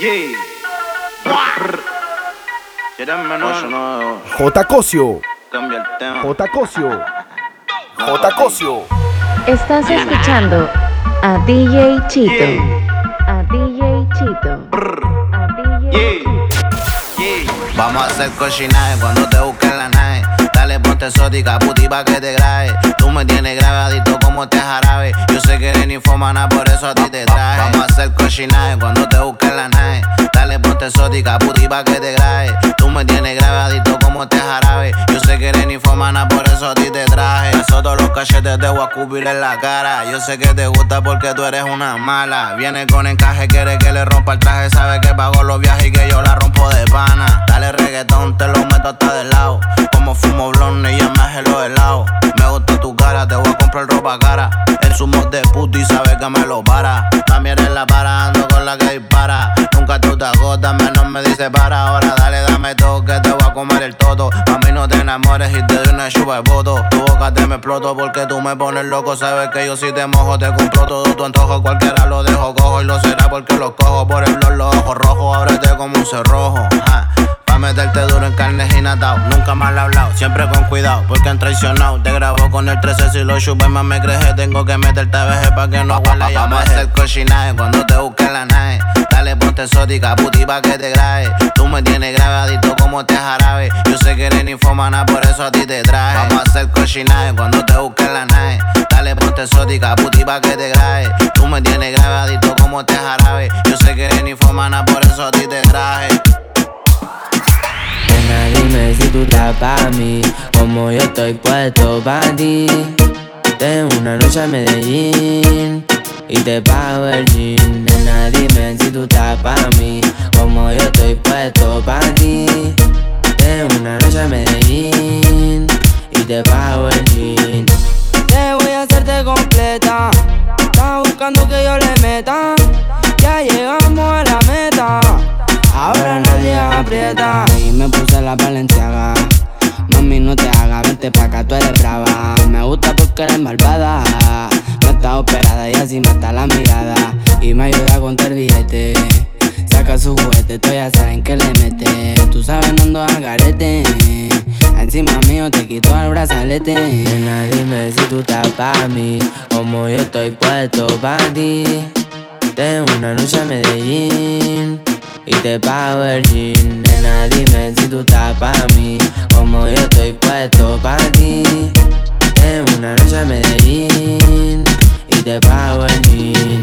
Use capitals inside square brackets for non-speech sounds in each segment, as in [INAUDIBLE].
Yeah. J. Cosio. Cambia el tema. J. Cosio. J. Cosio. Estás escuchando a DJ Chito. A DJ Chito. A DJ Yeah. Yeah. Vamos a hacer cochinaje cuando te busquen la nave. Ponte exótica, puti pa' que te grabe. Tú me tienes grabadito como este jarabe. Yo sé que eres infomana, por eso a ti te traje. Vamos a hacer cochinaje cuando te busquen la nave. Dale ponte exótica, puti pa' que te grabe. Tú me tienes grabadito como este jarabe. Yo sé que eres infomana, por eso a ti te traje. Eso todos los cachetes te voy a escupir en la cara. Yo sé que te gusta porque tú eres una mala. Viene con encaje, quiere que le rompa el traje. Sabe que pago los viajes y que yo la rompo de pana. Dale reggaetón, te lo meto hasta del lado. Como fumo blonde y me hace los helados. Me gusta tu cara, te voy a comprar ropa cara. El sumo de puto y sabe que me lo para. También eres la para, ando con la que dispara. Nunca tú te agotas, menos me dice para. Ahora dale, dame todo que te voy a comer el toto. A mí no te enamores y te doy una chupa de voto. Tu boca te me exploto porque tú me pones loco. Sabes que yo si te mojo, te compro todo tu antojo. Cualquiera lo dejo cojo y lo será porque lo cojo por el blog, los ojos rojos. Ábrete como un cerrojo. Pa' meterte duro en carne y natao. Nunca mal hablado, siempre con cuidado, porque han traicionado. Te grabo con el 13 si lo chupes más me creje. Tengo que meterte a veje pa' que no huela Vamos a hacer cochinaje cuando te busquen la nave. Dale ponte exótica, puti pa' que te grabe. Tú me tienes grabadito como este jarabe. Yo sé que eres infomana, por eso a ti te traje. Vamos a hacer cochinaje cuando te busquen la nave. Dale ponte exótica, puti pa' que te grabe. Tú me tienes grabadito como este jarabe. Yo sé que eres infomana, por eso a ti te traje. Dime si tú estás pa' mí, como yo estoy puesto pa' ti. Tengo una noche a Medellín y te pago el jean. Nena, dime si tú estás pa' mí, como yo estoy puesto pa' ti. Tengo una noche a Medellín y te pago el jean. Te voy a hacerte completa. Estás buscando que yo le meta. Ya llegamos a la meta. Ahora nadie aprieta. Y me puse la valenciaga. Mami, no te hagas, vente pa' acá, tú eres brava. Me gusta porque eres malvada. No está operada y así mata la mirada. Y me ayuda a contar billete. Saca su juguete, tú ya saben que le mete. Tú sabes, no ando al garete. Encima mío te quito el brazalete. Nena, dime si tú estás pa' mí, como yo estoy puesto pa' ti. Tengo una noche a Medellín y te pago el jean. Nena, dime si tú estás pa' mí, como yo estoy puesto pa' ti. Tengo una noche a Medellín y te pago jean.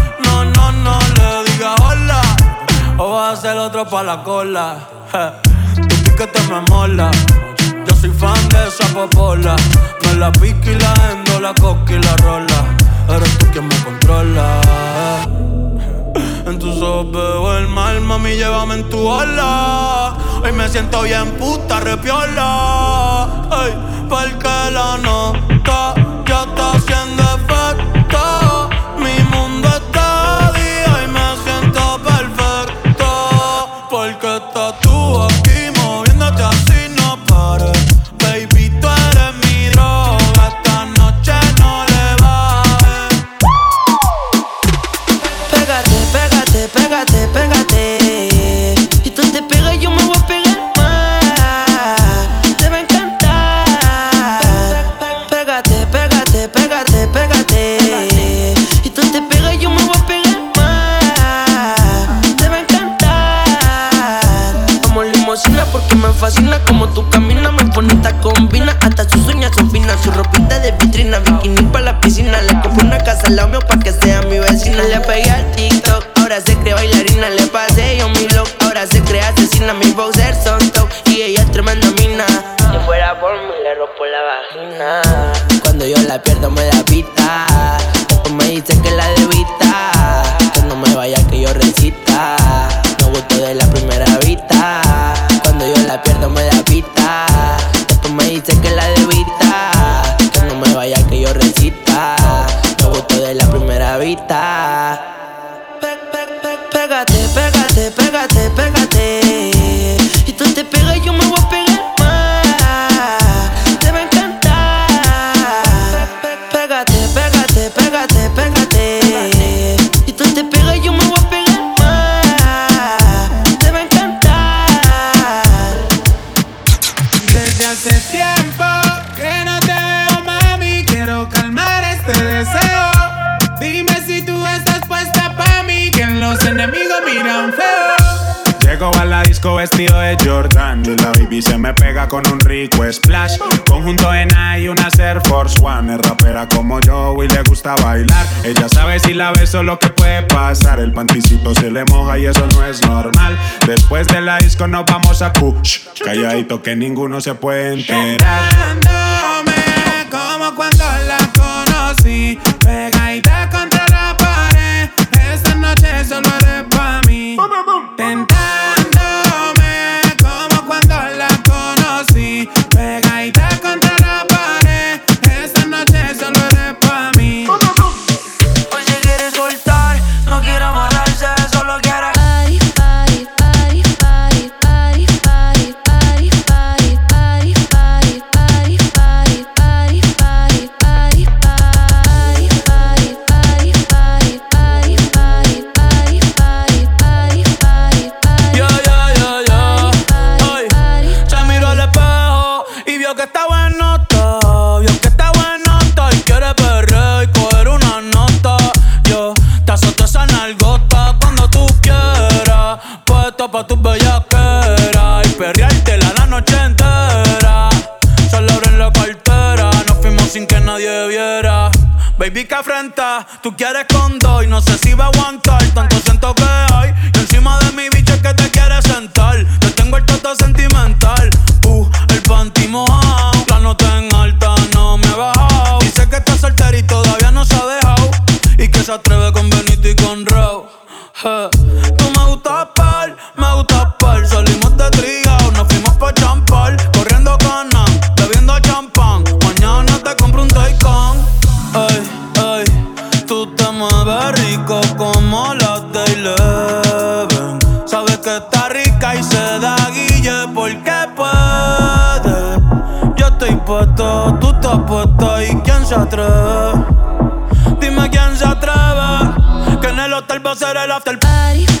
O vas a ser otro pa' la cola. Je, Tu piquete me mola. Yo soy fan de esa popola. Me la pica y la endo, la coca y la rola. Eres tú quien me controla. En tus ojos veo el mal, mami, llévame en tu ola. Hoy me siento bien puta, repiola. Ay, porque la nota una vez solo que puede pasar. El panticito se le moja y eso no es normal. Después de la disco nos vamos a cuch. Calladito que ninguno se puede enterar. como cuando la conocí. pa' tus bellaqueras y perreártela la noche entera. Salor en la cartera, nos fuimos sin que nadie viera. Baby, que afrenta, tú quieres con dos y no sé si va a aguantar tanto siento que hay. Y encima de mi bicho es que te quieres sentar. Te tengo el toto sentimental, uh, el panty mojado. La nota en alta no me ha bajado. Dice que está soltera y todavía no se ha dejado y que se atreve se atreve. Dime quién se atreve. Que en el hotel va a ser el after party.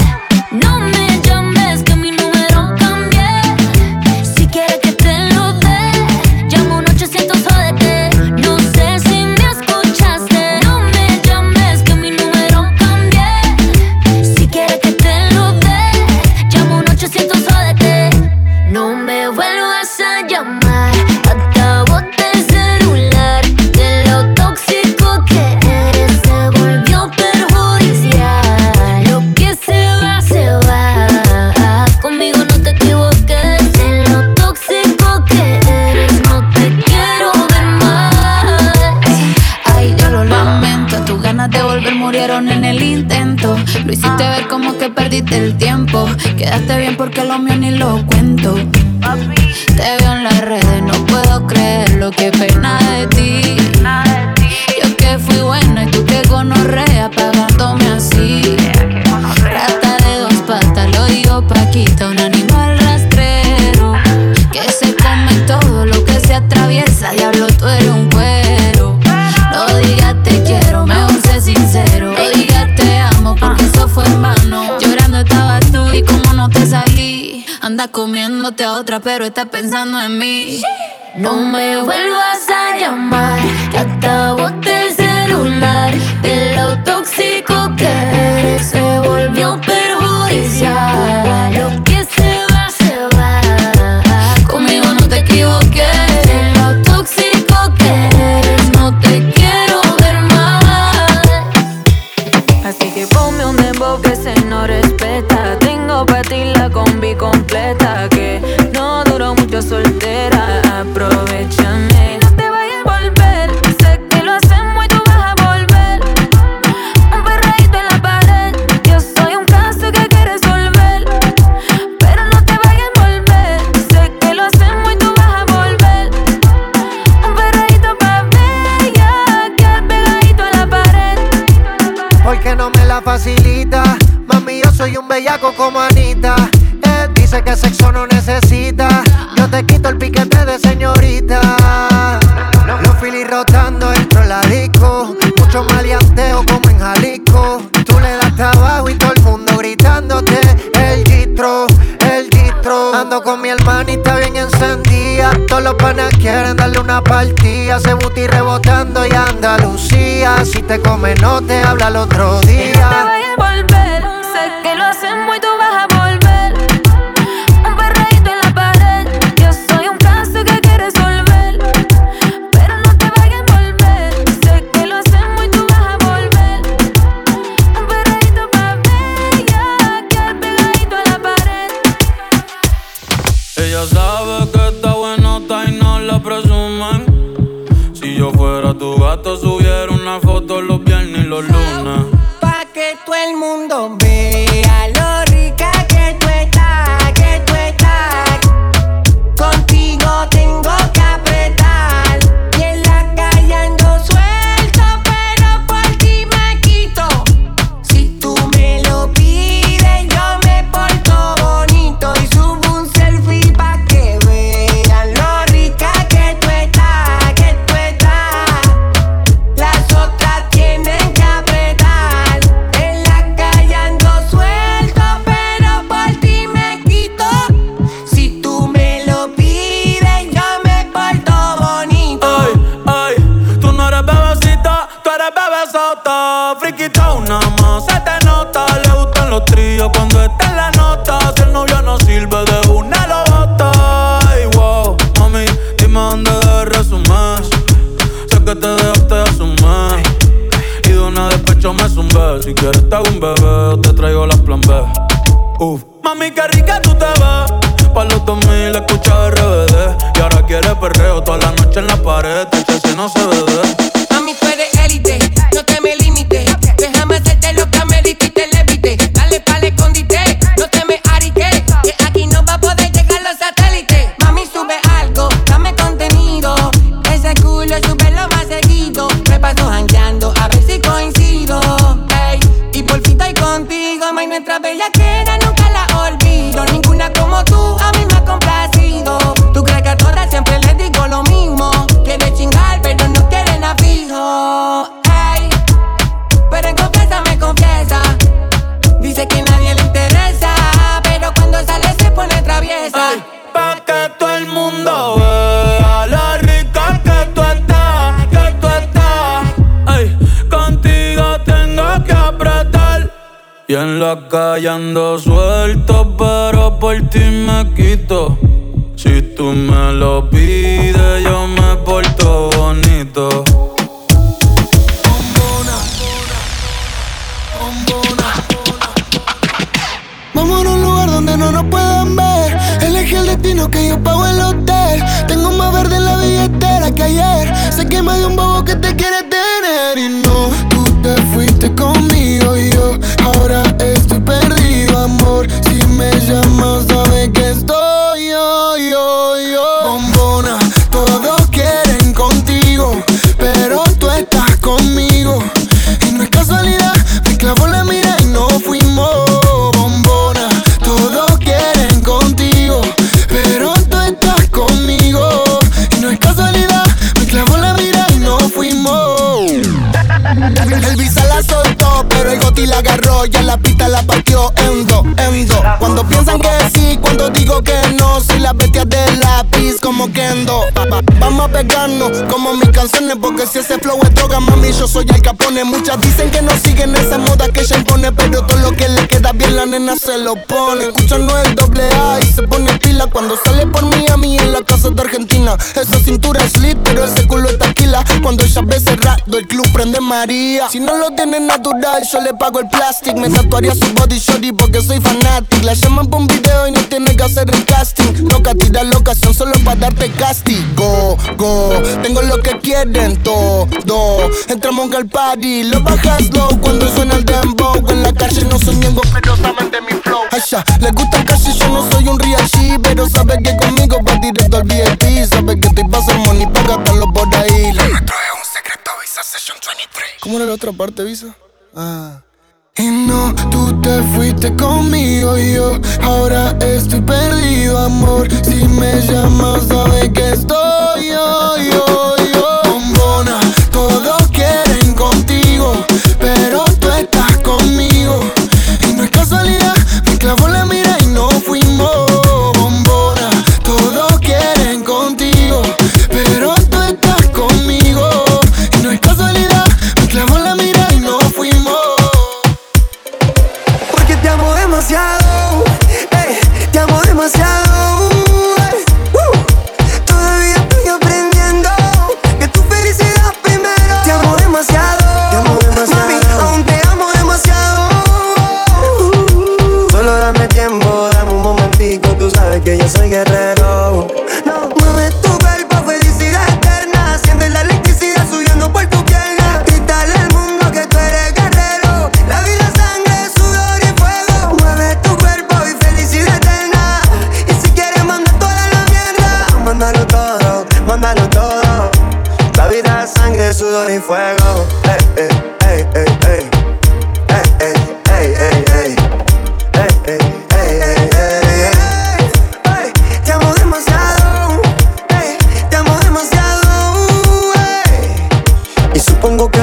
porque lo mío ni lo cuento. a otra, pero estás pensando en mí. No me vuelvas a llamar. te come, no te habla el otro día. Y en la calle ando suelto, pero por ti me quito. Si tú me lo pides, yo me porto bonito. Bombona, bombona, bombona, Vamos a un lugar donde no nos puedan ver. Elegí el destino que yo pago el hotel. Tengo más verde en la billetera que ayer. Se quema de un bobo que te quiere tener y no. Ahora estoy perdido, amor. Si me llamas, sabes que estoy yo, yo, yo. Bombona, todos quieren contigo, pero tú estás conmigo. Y no es casualidad, me clavó la mira y no fuimos. Bombona, todos quieren contigo, pero tú estás conmigo. Y no es casualidad, me clavó la mira y no fuimos. [LAUGHS] El visa la sol pero el goti la agarró y a la pista la partió en dos, en dos. Cuando piensan que sí, cuando digo que no, soy la bestia del lápiz como Kendo. Vamos a pegarnos como mis canciones, porque si ese flow es droga, mami, yo soy el capone. Muchas dicen que no siguen esa moda que ella impone, pero todo lo que le queda bien la nena se lo pone. Escuchando el doble A y se pone pila cuando sale por Miami en la casa de Argentina. Esa cintura es lit, pero ese culo es taquila. Cuando ella ve cerrado, el club prende María. Si no lo tiene natural, yo le pago el plastic. Me tatuaría su body shorty porque soy fanatic. La llaman por un video y no tiene que hacer el casting. Loca, tira la ocasión solo para darte castigo. Go, tengo lo que quieren todo. Entramos al party, lo bajas low cuando suena el dembow. En la calle no soy miembro, pero saben de mi flow. Ay, ya, les gusta el cash y yo no soy un real G, pero sabe que conmigo va directo al VIP. Sabe que estoy pa' hacer money pa' gastarlo por ahí. Es un secreto, Visa Session 23. ¿Cómo era la otra parte, Visa? Ah. Y no, tú te fuiste conmigo y yo ahora estoy perdido, amor. Si me llamas, sabes que estoy yo, yo, yo. Bombona, todos quieren contigo, pero tú estás conmigo. Y no es casualidad,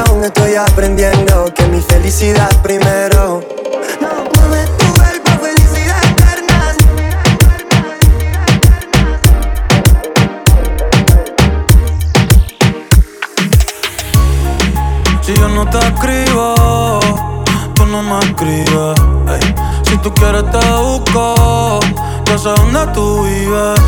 aún estoy aprendiendo que mi felicidad primero. No, mueve tu cuerpo, felicidad eterna. Si yo no te escribo, tú no me escribes. ey. Si tú quieres te busco, yo sé dónde tú vives.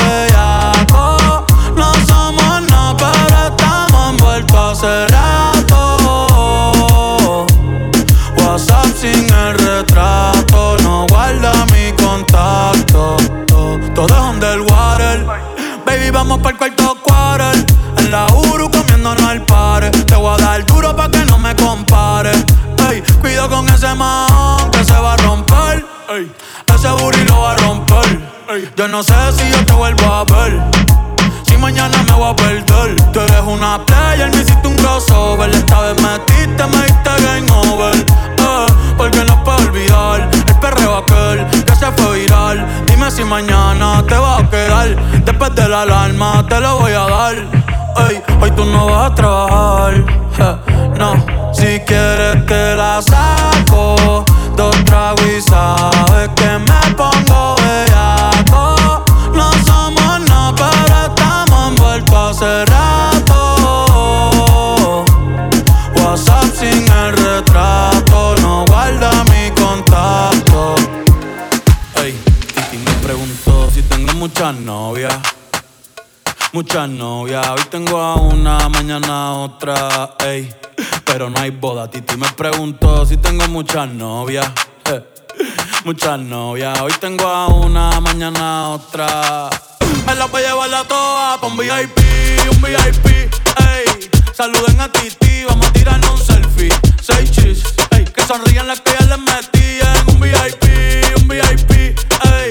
contacto. Todo es underwater. Baby, vamos para el cuarto quarter. En la Uru comiéndonos al pare. Te voy a dar duro pa' que no me compare. Ey, cuido con ese man que se va a romper. Ey, ese booty lo va a romper. Yo no sé si yo te vuelvo a ver. Si mañana me voy a perder. Tú eres una player, me hiciste un crossover. Esta vez metiste, me diste game over. Eh, porque no puedo olvidar el perreo aquel que fue viral. Dime si mañana te vas a quedar. Después de la alarma te lo voy a dar. Ey, hoy tú no vas a trabajar. no, si quieres Muchas novias, hoy tengo a una, mañana otra, ey. Pero no hay boda, Titi me preguntó si tengo muchas novias. [LAUGHS] Muchas novias, hoy tengo a una, mañana otra. Me las voy a llevar a todas pa' un VIP, un VIP, ey. Saluden a Titi, vamos a tirarnos un selfie. Seis chis, ey. Que sonrían las que ya les metí en un VIP, un VIP, ey.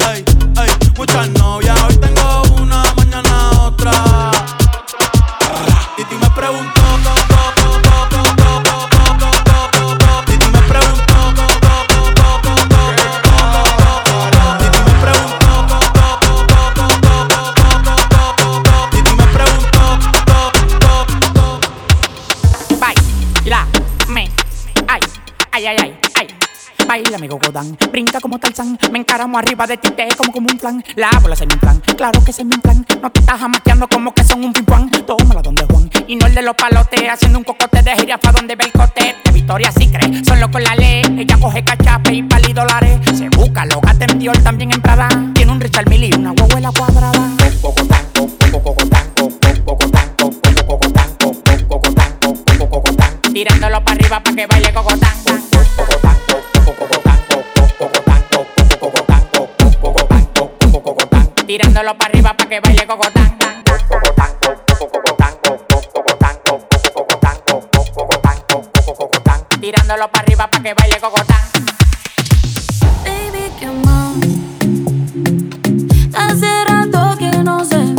Encaramo arriba de ti, te como como un plan. La bola se me plan, claro que se me plan No te estás jamaqueando como que son un pimpán Tómala donde Juan, y no el de los palotes Haciendo un cocote de jirafa donde ve el cote. De Victoria sí cree, solo con la ley. Ella coge cachape y pali dólares. Se busca, lo gasta en Dior, también en Prada. Tiene un Richard Mille y una huevuela cuadrada. Tirándolo para arriba para que baile cocotán. Tirándolo para arriba para que baile cocotán. Tirándolo para arriba para que baile cocotán. Baby, ¿qué más? Hace rato que no sé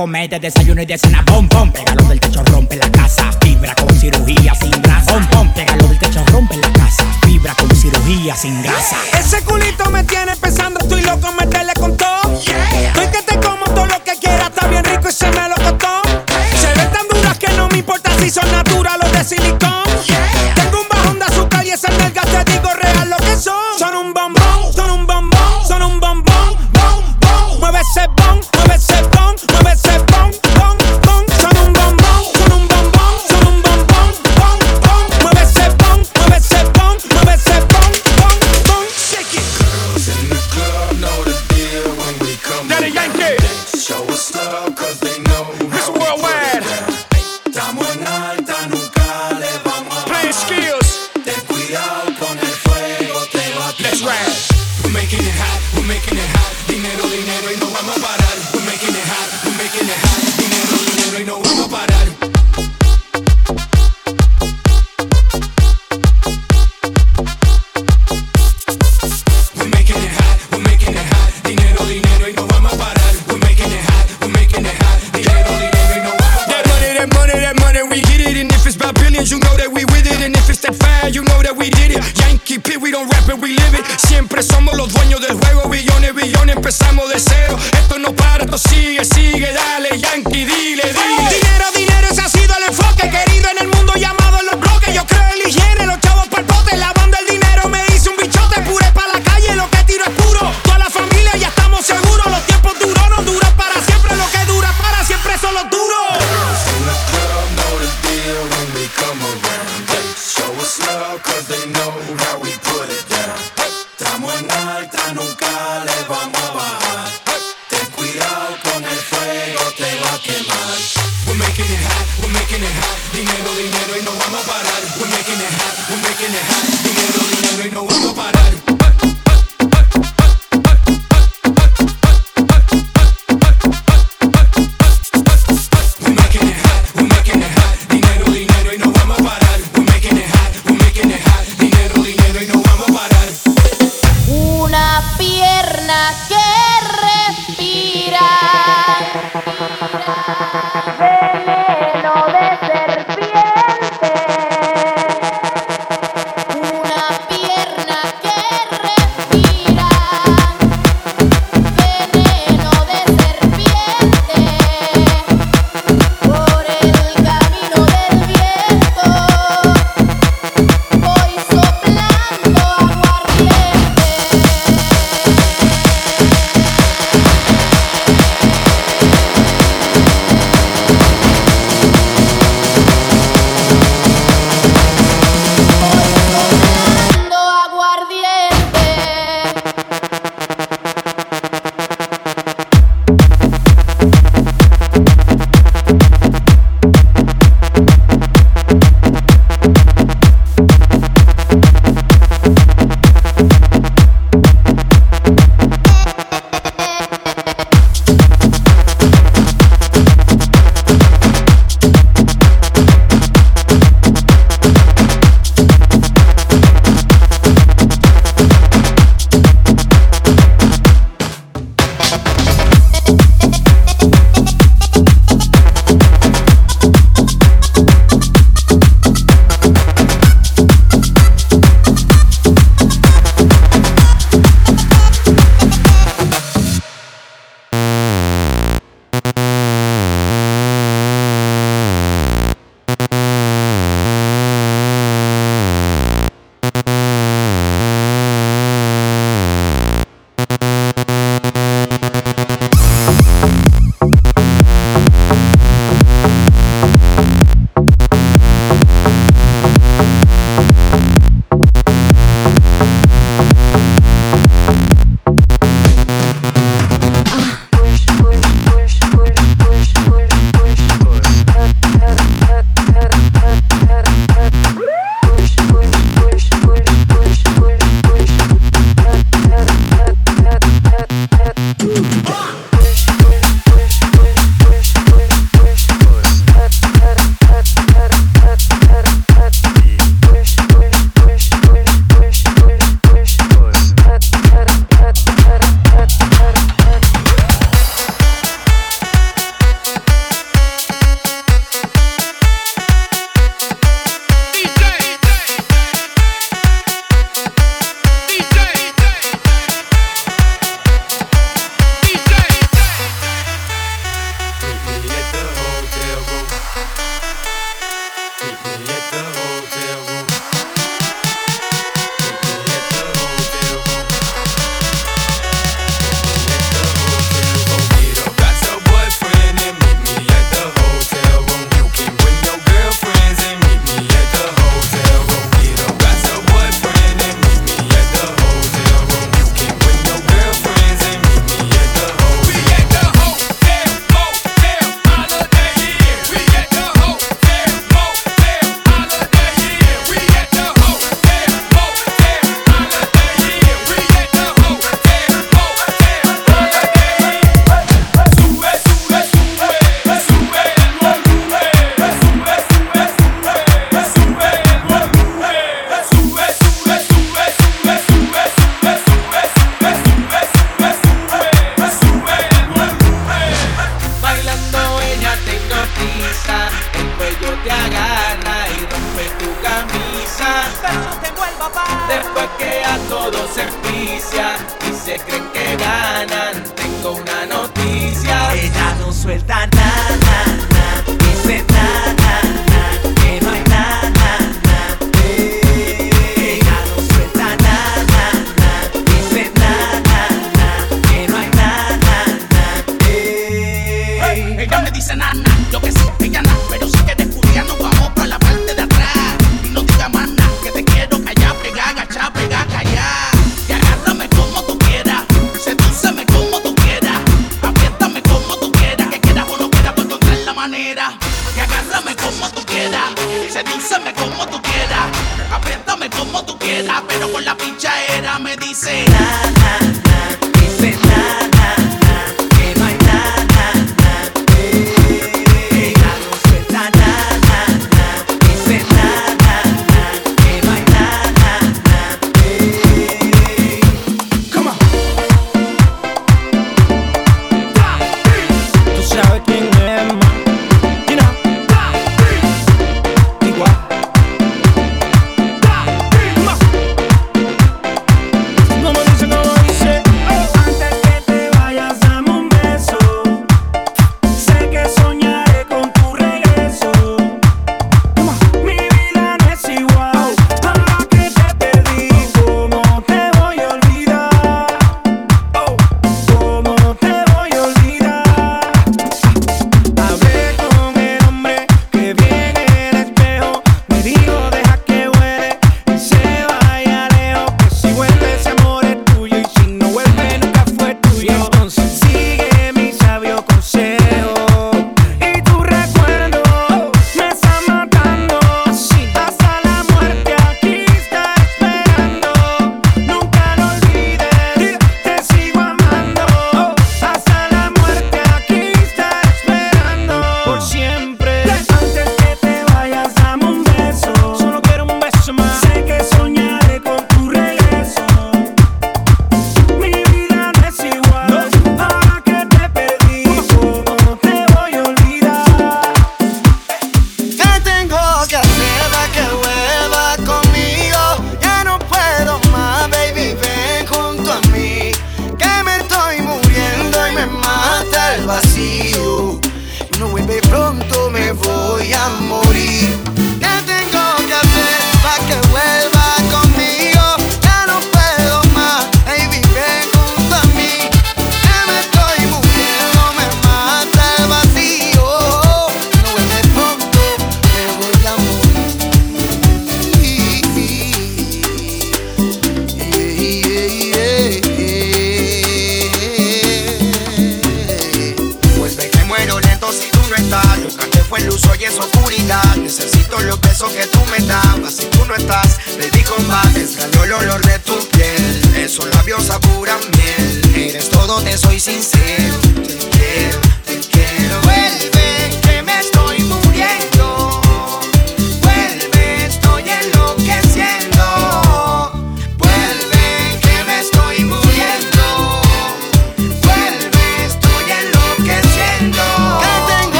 Te voy a comer de desayuno y de cena. Bom, bom, pégalo del techo, rompe la casa. Fibra con cirugía sin grasa. Bom, bom, pégalo del techo, rompe la casa. Fibra con cirugía sin grasa. Ese culito me tiene pensando, estoy loco, meterle con todo. Estoy que te como todo lo que quieras, está bien rico y se me lo sedúceme como tú quieras, apriétame como tú quieras, pero con la pincha era me dice. Nada.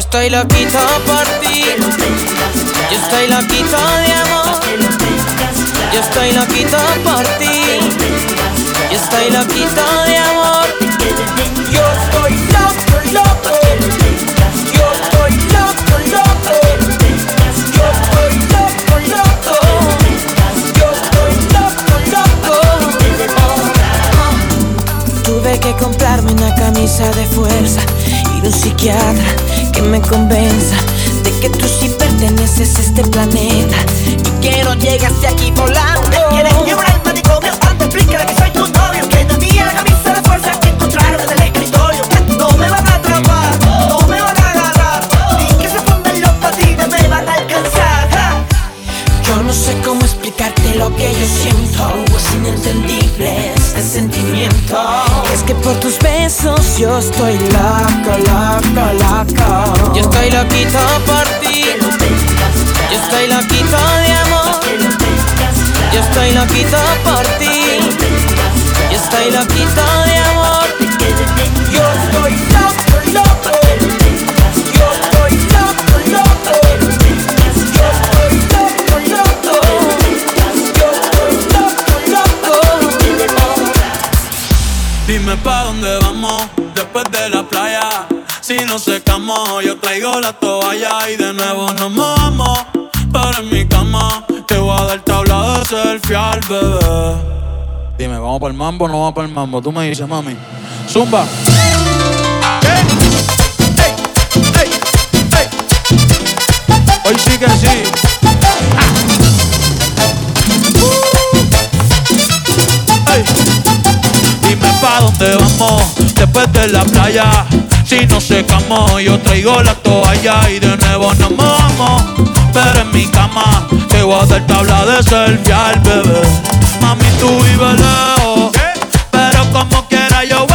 Yo estoy loquito por ti. Yo estoy loquito de amor. Yo estoy loquito por ti. Yo estoy loquito de amor. Yo estoy loco, loco. Yo estoy loco, loco. Yo estoy loco, loco. Yo estoy loco, loco. Tuve que comprarme una camisa de fuerza y un psiquiatra que me convenza de que tú sí perteneces a este planeta y que no llegaste aquí volando. Lo que yo siento. Es inentendible este sentimiento. Es que por tus besos yo estoy loco, loco, loco. Yo estoy loquito por ti. Yo estoy loquito de amor. Yo estoy loquito por ti. Yo estoy loquito de amor. Yo estoy loco, loco nos secamos, yo traigo la toalla y de nuevo nos mojamos. Pero en mi cama te voy a dar tabla de selfie al bebé. Dime, ¿vamos para el mambo o no vamos para el mambo? Tú me dices, mami. Zumba. Hoy sí que sí. Dime pa' dónde vamos después de la playa. Si nos secamos, yo traigo la toalla y de nuevo nos mojamos. Pero en mi cama te voy a dar tabla de selfie al bebé. Mami, tú vives lejos, pero como quiera yo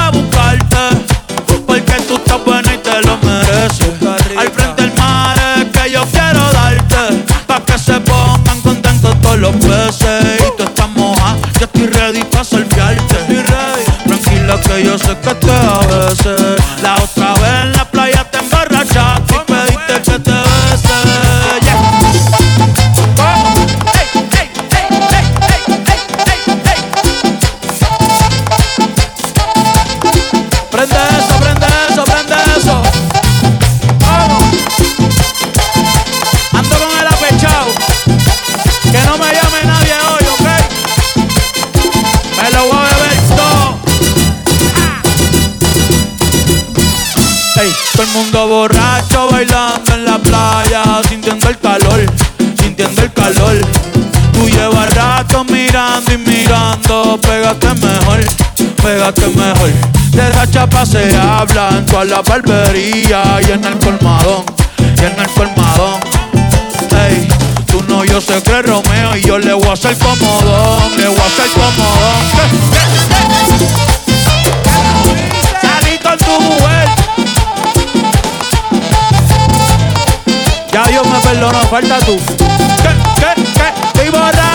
pégate mejor. De chapa se habla en toda la barbería y en el colmadón. Y en el colmadón. Ey, tú no, yo sé que Romeo y yo le voy a hacer comodón, le voy a hacer comodón. Salí con tu mujer. Ya Dios me perdonó, falta tú. ¿Qué, qué, qué? Borracho.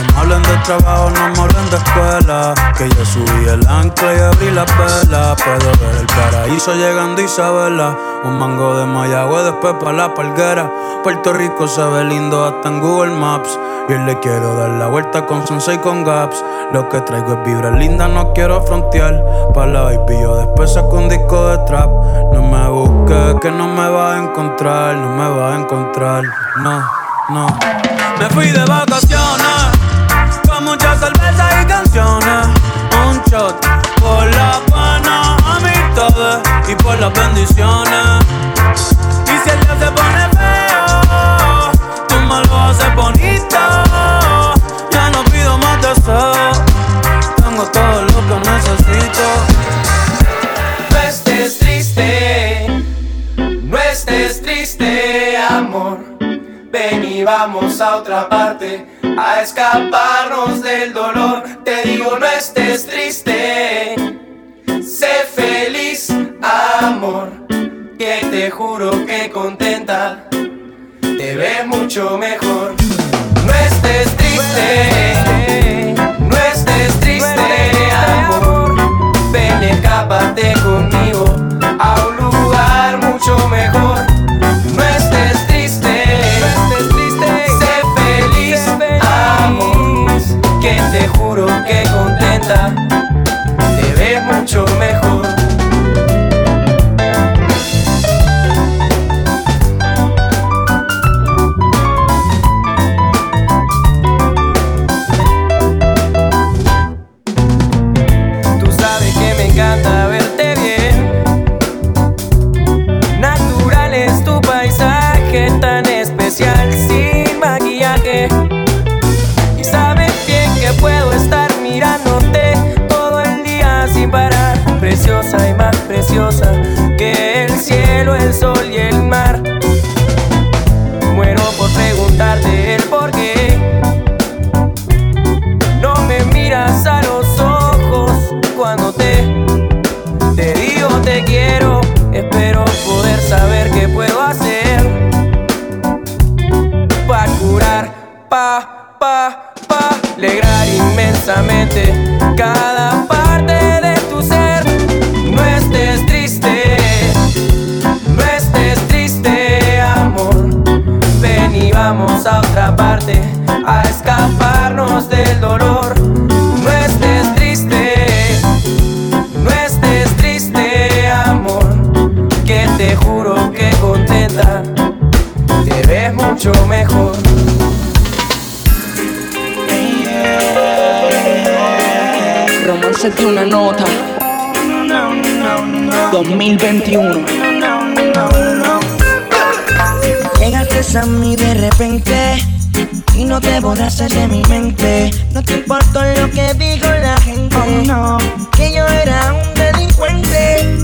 No me hablen de trabajo, no me hablen de escuela. Que yo subí el ancla y abrí la vela. Puedo ver el paraíso llegando Isabela. Un mango de Mayagüe, después pa' la palguera. Puerto Rico se ve lindo hasta en Google Maps. Y le quiero dar la vuelta con Sunset y con Gaps. Lo que traigo es vibra linda, no quiero frontear. Pa' la baby yo después saco un disco de trap. No me busques, que no me vas a encontrar. No me vas a encontrar, no, no. Me fui de vacaciones con muchas cervezas y canciones. Un shot por la pana, amistades y por las bendiciones. Y si el día se pone feo, tú me lo haces bonito. Ya no pido más deseos, tengo todo lo que necesito. Ven y vamos a otra parte, a escaparnos del dolor. Te digo, no estés triste, sé feliz, amor. Que te juro que contenta, te ves mucho mejor. De una nota. 2021. Llegaste a mí de repente y no te borraste de mi mente. No te importó lo que dijo la gente. Oh, no, que yo era un delincuente.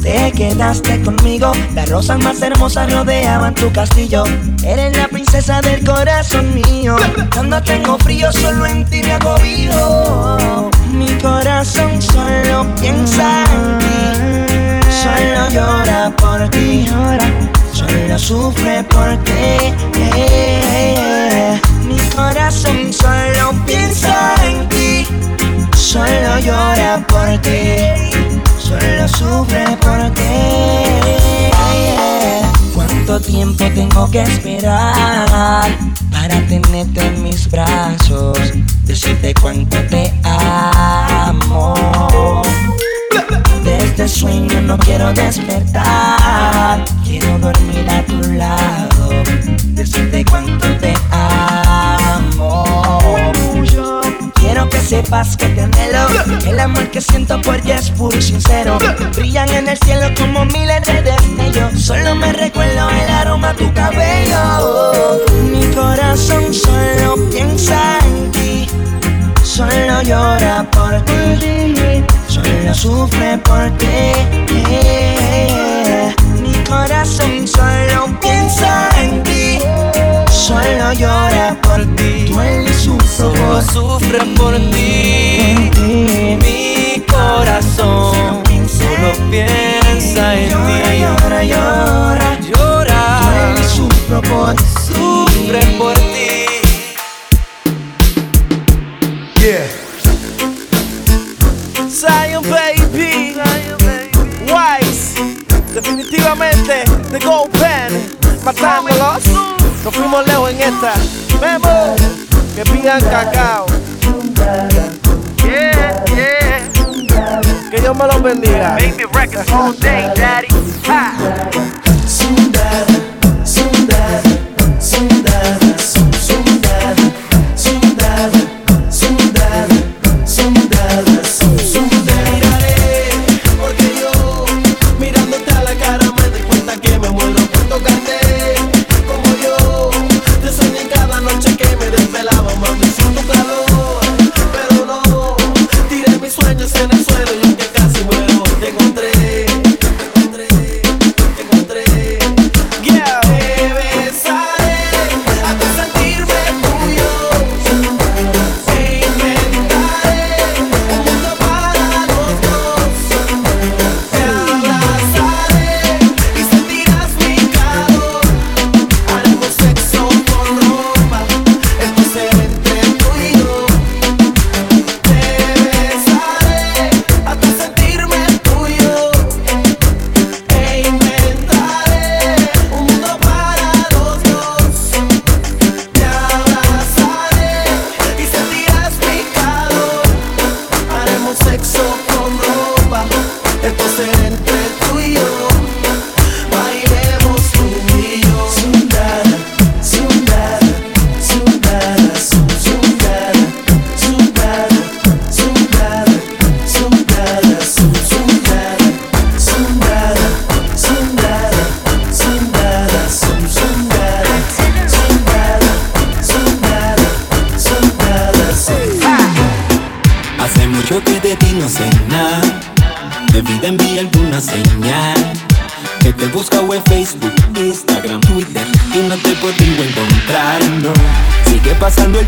Te quedaste conmigo, las rosas más hermosas rodeaban tu castillo. Eres la princesa del corazón mío. Cuando tengo frío, solo en ti me acobijo. Mi corazón solo piensa en ti, solo llora por ti, solo sufre por ti. Mi corazón solo piensa en ti, solo llora por ti, solo sufre por ti. ¿Cuánto tiempo tengo que esperar para tenerte en mis brazos? Decirte cuánto te amo. De este sueño no quiero despertar, quiero dormir a tu lado. Decirte cuánto te amo. Sepas que te anhelo. El amor que siento por ti es puro y sincero. Brillan en el cielo como miles de destellos. Solo me recuerdo el aroma de tu cabello. Mi corazón solo piensa en ti. Solo llora por ti. Solo sufre por ti. Mi corazón solo piensa en ti. Solo llora por ti. Duele y sufre por ti. Mi corazón solo piensa en ti. Llora, llora, llora. Duele sufre por ti. Sufre por ti. Yeah. Zion Baby, Wise, definitivamente The Gold Pen, matándolos. Nos fuimos lejos en esta. Memo, que pidan cacao. Yeah, yeah. Que Dios me los bendiga. Baby records all day, daddy. Porque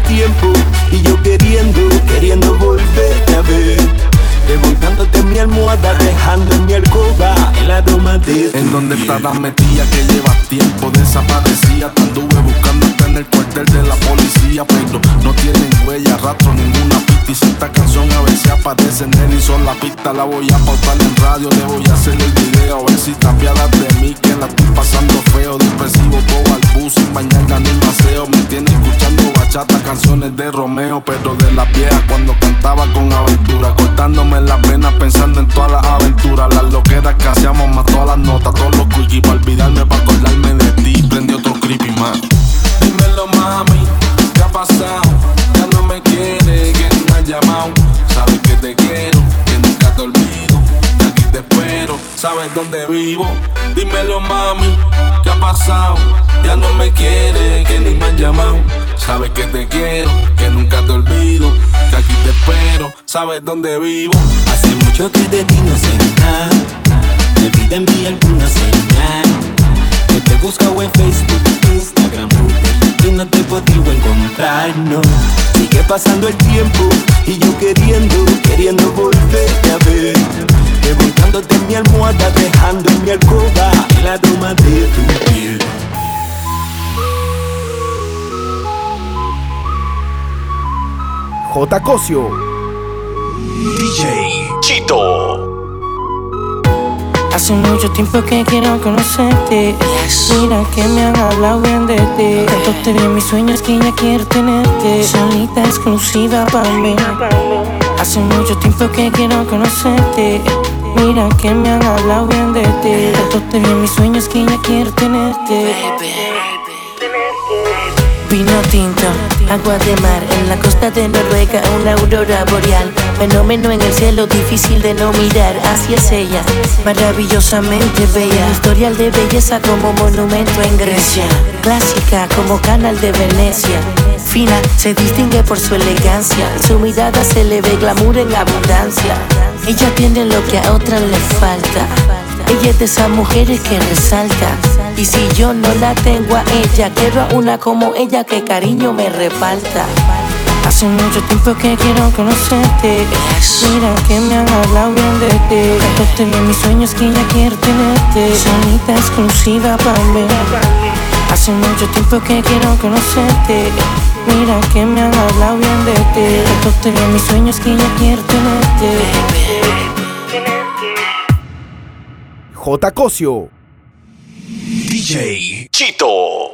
tiempo y yo queriendo, queriendo volverte a ver. Revolcándote en mi almohada, dejando en mi alcoba el aroma de En donde estarás metida que lleva tiempo desaparecida Te anduve buscándote en el cuartel de la policía Pero no tienen huella, rastro, ninguna pista. Y si esta canción a si aparece en él y son la pista La voy a pautar en radio, le voy a hacer el video A ver si están piadas de mí que la estoy pasando feo Depresivo, todo al bus, sin bañarla ni paseo Me tiene escuchando bachata, canciones de Romeo Pero de las viejas cuando cantaba con aventura Cortándome las venas pensando en todas las aventuras Las loqueras que hacíamos más todas las notas Todos los quickies para olvidarme, para acordarme de ti Prendí otro creepy más Dímelo mami, ¿qué ha pasado? Ya no me quiere, que me has llamado Sabes que te quiero, sabes dónde vivo Dímelo mami, ¿qué ha pasado? Ya no me quiere, que ni me has llamado Sabes que te quiero, que nunca te olvido Que aquí te espero, sabes dónde vivo Hace mucho que de ti no sé nada. Debí de enviar alguna señal. Que te he buscado en Facebook, Instagram, y no te he podido encontrar, no. Sigue pasando el tiempo y yo queriendo, queriendo volverte a ver. Revolcándote en mi almohada, dejando en mi alcoba el aroma de tu piel. J. Cosio. DJ Chito. Hace mucho tiempo que quiero conocerte. Mira que me han hablado bien de ti. Tanto te vi en mis sueños que ya quiero tenerte. Solita exclusiva para mí. Hace mucho tiempo que quiero conocerte. Mira que me han hablado bien de ti. Tanto te vi en mis sueños que ya quiero tenerte. Vino tinto, agua de mar en la costa de Noruega, una aurora boreal. Fenómeno en el cielo difícil de no mirar, así es ella, maravillosamente bella. Historial de belleza como monumento en Grecia, clásica como canal de Venecia. Fina, se distingue por su elegancia, su mirada se le ve glamour en abundancia. Ella tiene lo que a otras le falta. Ella es de esas mujeres que resalta. Y si yo no la tengo a ella, quiero a una como ella que cariño me reparta. Hace mucho tiempo que quiero conocerte. Mira que me han hablado bien de ti. Tanto te vi en mis sueños que ya quiero tenerte. Solita exclusiva para mí. Hace mucho tiempo que quiero conocerte. Mira que me han hablado bien de ti. Tanto te vi en mis sueños que ya quiero tenerte. J. Cosio. DJ Chito.